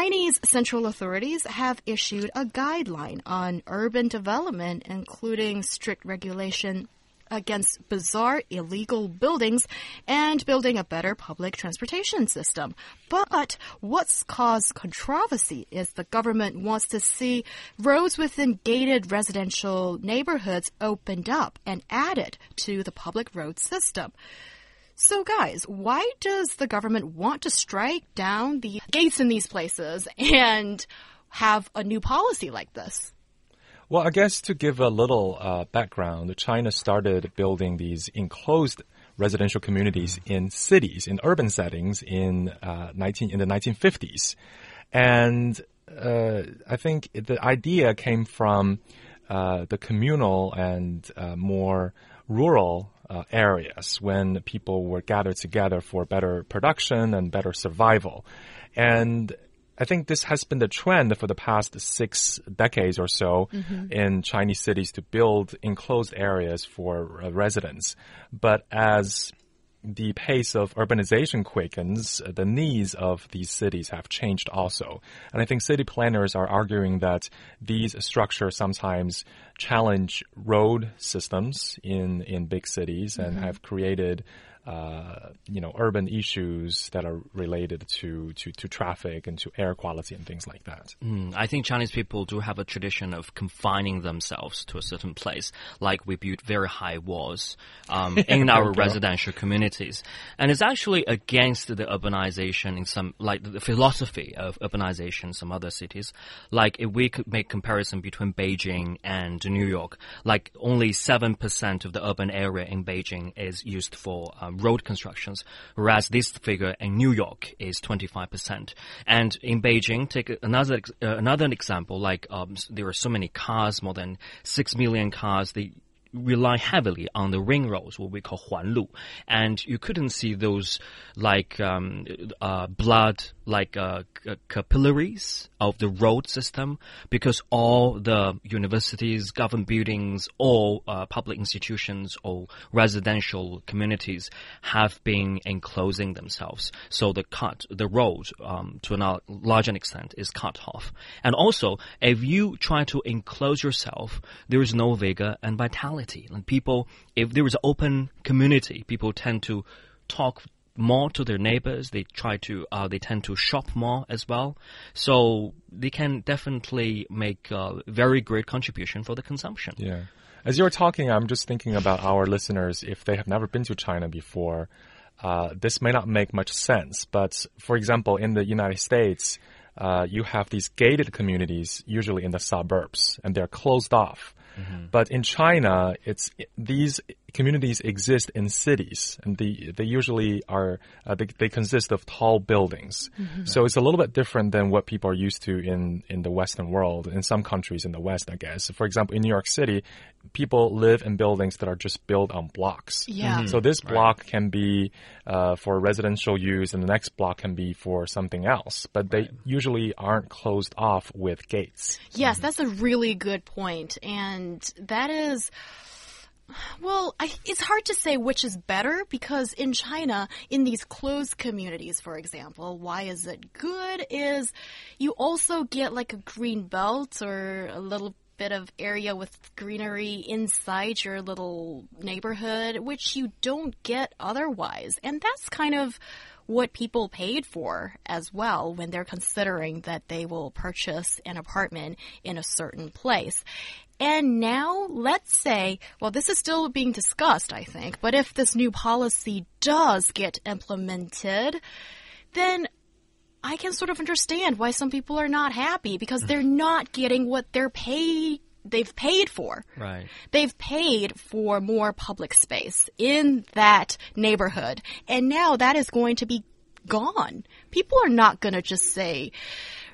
Chinese central authorities have issued a guideline on urban development, including strict regulation against bizarre illegal buildings and building a better public transportation system. But what's caused controversy is the government wants to see roads within gated residential neighborhoods opened up and added to the public road system. So, guys, why does the government want to strike down the gates in these places and have a new policy like this? Well, I guess to give a little uh, background, China started building these enclosed residential communities in cities, in urban settings, in uh, 19 in the 1950s, and uh, I think the idea came from uh, the communal and uh, more rural uh, areas when people were gathered together for better production and better survival. And I think this has been the trend for the past six decades or so mm -hmm. in Chinese cities to build enclosed areas for uh, residents. But as the pace of urbanization quickens, the needs of these cities have changed also. And I think city planners are arguing that these structures sometimes challenge road systems in, in big cities and mm -hmm. have created uh, you know, urban issues that are related to, to, to traffic and to air quality and things like that. Mm, I think Chinese people do have a tradition of confining themselves to a certain place, like we build very high walls um, in our residential communities, and it's actually against the urbanization in some, like the philosophy of urbanization in some other cities. Like if we could make comparison between Beijing and New York, like only seven percent of the urban area in Beijing is used for um, road constructions, whereas this figure in New York is 25%. And in Beijing, take another uh, another example, like um, there are so many cars, more than 6 million cars, they rely heavily on the ring roads, what we call Huanlu, and you couldn't see those like um, uh, blood like uh, capillaries of the road system because all the universities, government buildings, all uh, public institutions or residential communities have been enclosing themselves. So the cut, the road, um, to a large extent is cut off. And also, if you try to enclose yourself, there is no vigor and vitality. And people, if there is an open community, people tend to talk more to their neighbors. They try to, uh, they tend to shop more as well. So they can definitely make a very great contribution for the consumption. Yeah. As you're talking, I'm just thinking about our listeners. If they have never been to China before, uh, this may not make much sense. But for example, in the United States, uh, you have these gated communities, usually in the suburbs, and they're closed off. Mm -hmm. But in China, it's these communities exist in cities, and the, they usually are uh, they, they, consist of tall buildings. Mm -hmm. So it's a little bit different than what people are used to in in the Western world. In some countries in the West, I guess. For example, in New York City, people live in buildings that are just built on blocks. Yeah. Mm -hmm. So this block right. can be uh, for residential use, and the next block can be for something else. But they right. usually aren't closed off with gates. Yes, that's a really good point, and that is well, I, it's hard to say which is better because in China, in these closed communities, for example, why is it good? Is you also get like a green belt or a little bit of area with greenery inside your little neighborhood, which you don't get otherwise. And that's kind of what people paid for as well when they're considering that they will purchase an apartment in a certain place. And now, let's say, well, this is still being discussed, I think, but if this new policy does get implemented, then I can sort of understand why some people are not happy because they're not getting what they're paid they've paid for. Right. They've paid for more public space in that neighborhood. And now that is going to be gone. People are not going to just say,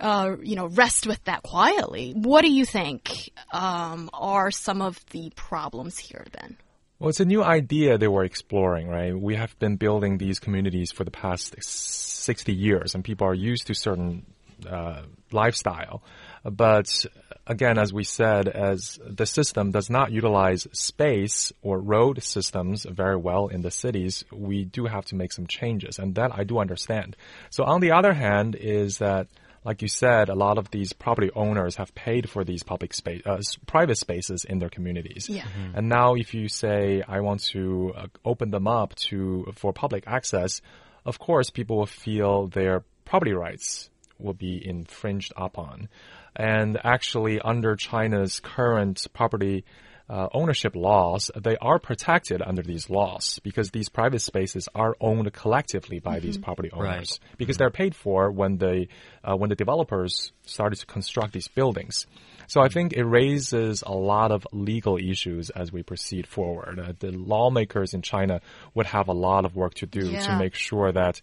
uh, you know, rest with that quietly. What do you think? um, are some of the problems here then? Well, it's a new idea they were exploring, right? We have been building these communities for the past 60 years, and people are used to certain uh, lifestyle. But again, as we said, as the system does not utilize space or road systems very well in the cities, we do have to make some changes, and that I do understand. So on the other hand, is that like you said, a lot of these property owners have paid for these public space, uh, private spaces in their communities. Yeah. Mm-hmm. And now, if you say I want to uh, open them up to for public access, of course, people will feel their property rights will be infringed upon. And actually, under China's current property uh, ownership laws, they are protected under these laws because these private spaces are owned collectively by mm -hmm. these mm-hmm. property owners right. because mm -hmm. they're paid for when they uh, when the developers started to construct these buildings. So I think it raises a lot of legal issues as we proceed forward. Uh, the lawmakers in China would have a lot of work to do yeah. to make sure that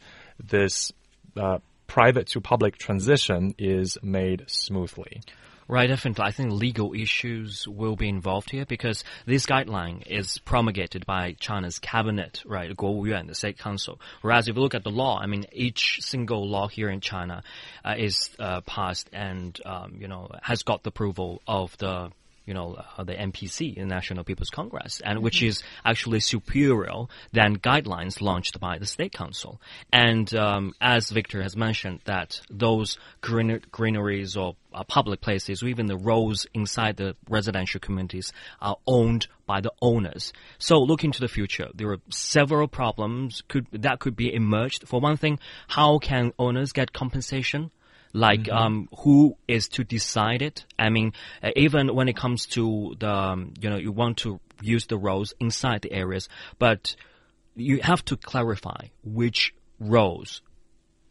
this uh, private to public transition is made smoothly. Right, definitely. I think legal issues will be involved here because this guideline is promulgated by China's cabinet, right, the Guoyuan, the State Council. Whereas if you look at the law, I mean, each single law here in China uh, is uh, passed and, um, you know, has got the approval of the you know, uh, the NPC, the National People's Congress, and which mm-hmm. is actually superior than guidelines launched by the State Council. And um, as Victor has mentioned, that those green greeneries or uh, public places, or even the roads inside the residential communities, are owned by the owners. So, looking to the future, there are several problems could that could be emerged. For one thing, how can owners get compensation? Like mm -hmm. um, who is to decide it. I mean, uh, even when it comes to the, um, you know, you want to use the roads inside the areas, but you have to clarify which roads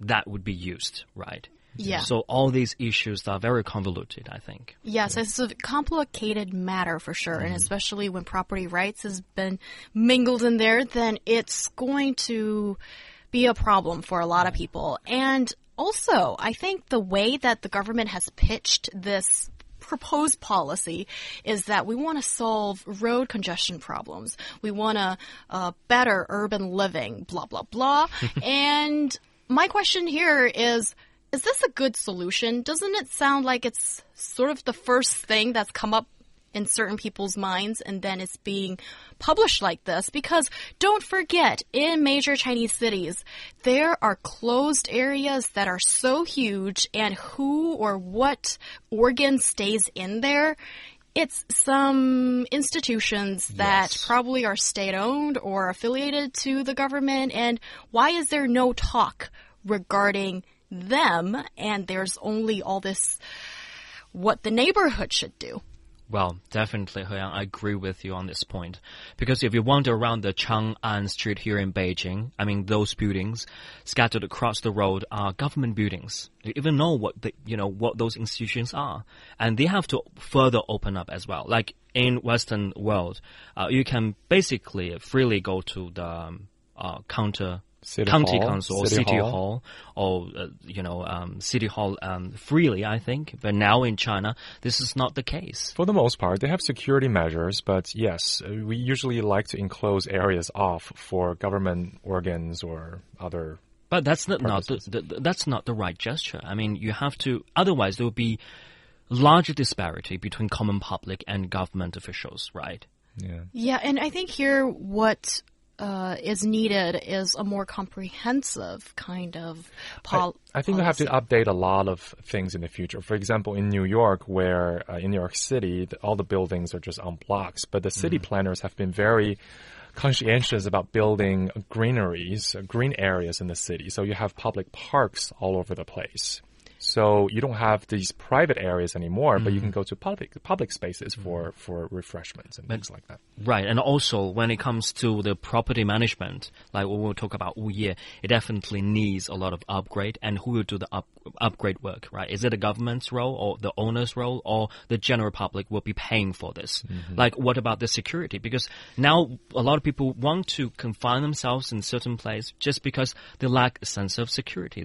that would be used, right? Yeah. So all these issues are very convoluted, I think. Yes, it's a complicated matter for sure, mm -hmm. and mm-hmm. especially when property rights has been mingled in there, then it's going to be a problem for a lot of people. And also, I think the way that the government has pitched this proposed policy is that we want to solve road congestion problems. We want a, uh, better urban living, blah, blah, blah. and my question here is, is this a good solution? Doesn't it sound like it's sort of the first thing that's come up in certain people's minds and then it's being published like this. Because don't forget in major Chinese cities there are closed areas that are so huge and who or what organ stays in there. It's some institutions that yes. probably are state owned or affiliated to the government and why is there no talk regarding them? And there's only all this what the neighborhood should do well, definitely, Yang, I agree with you on this point. Because if you wander around the Chang'an Street here in Beijing, I mean, those buildings scattered across the road are government buildings. You even know what the, you know, what those institutions are. And they have to further open up as well. Like in Western world, uh, you can basically freely go to the um, uh, counter City county hall, council or city, city hall. hall. or uh, you know um, city hall um, freely, I think. But now in China, this is not the case. For the most part, they have security measures, but yes, uh, we usually like to enclose areas off for government organs or other. But that's not, not the, the, that's not the right gesture. I mean, you have to. Otherwise, there will be larger disparity between common public and government officials, right? Yeah. Yeah, and I think here what uh, is needed is a more comprehensive kind of pol I, I think we have to update a lot of things in the future. For example, in New York, where uh, in New York City, the, all the buildings are just on blocks, but the city mm. planners have been very conscientious about building greeneries, uh, green areas in the city. So you have public parks all over the place. So you don't have these private areas anymore, mm. but you can mm. go to public public spaces for mm. for refreshments and but, things like that. Right, and also when it comes to the property management, like we talk about Wuye, it definitely needs a lot of upgrade. And who will do the up, upgrade work? Right? Is it the government's role or the owner's role, or the general public will be paying for this? Mm -hmm. Like, what about the security? Because now a lot of people want to confine themselves in certain place just because they lack a sense of security.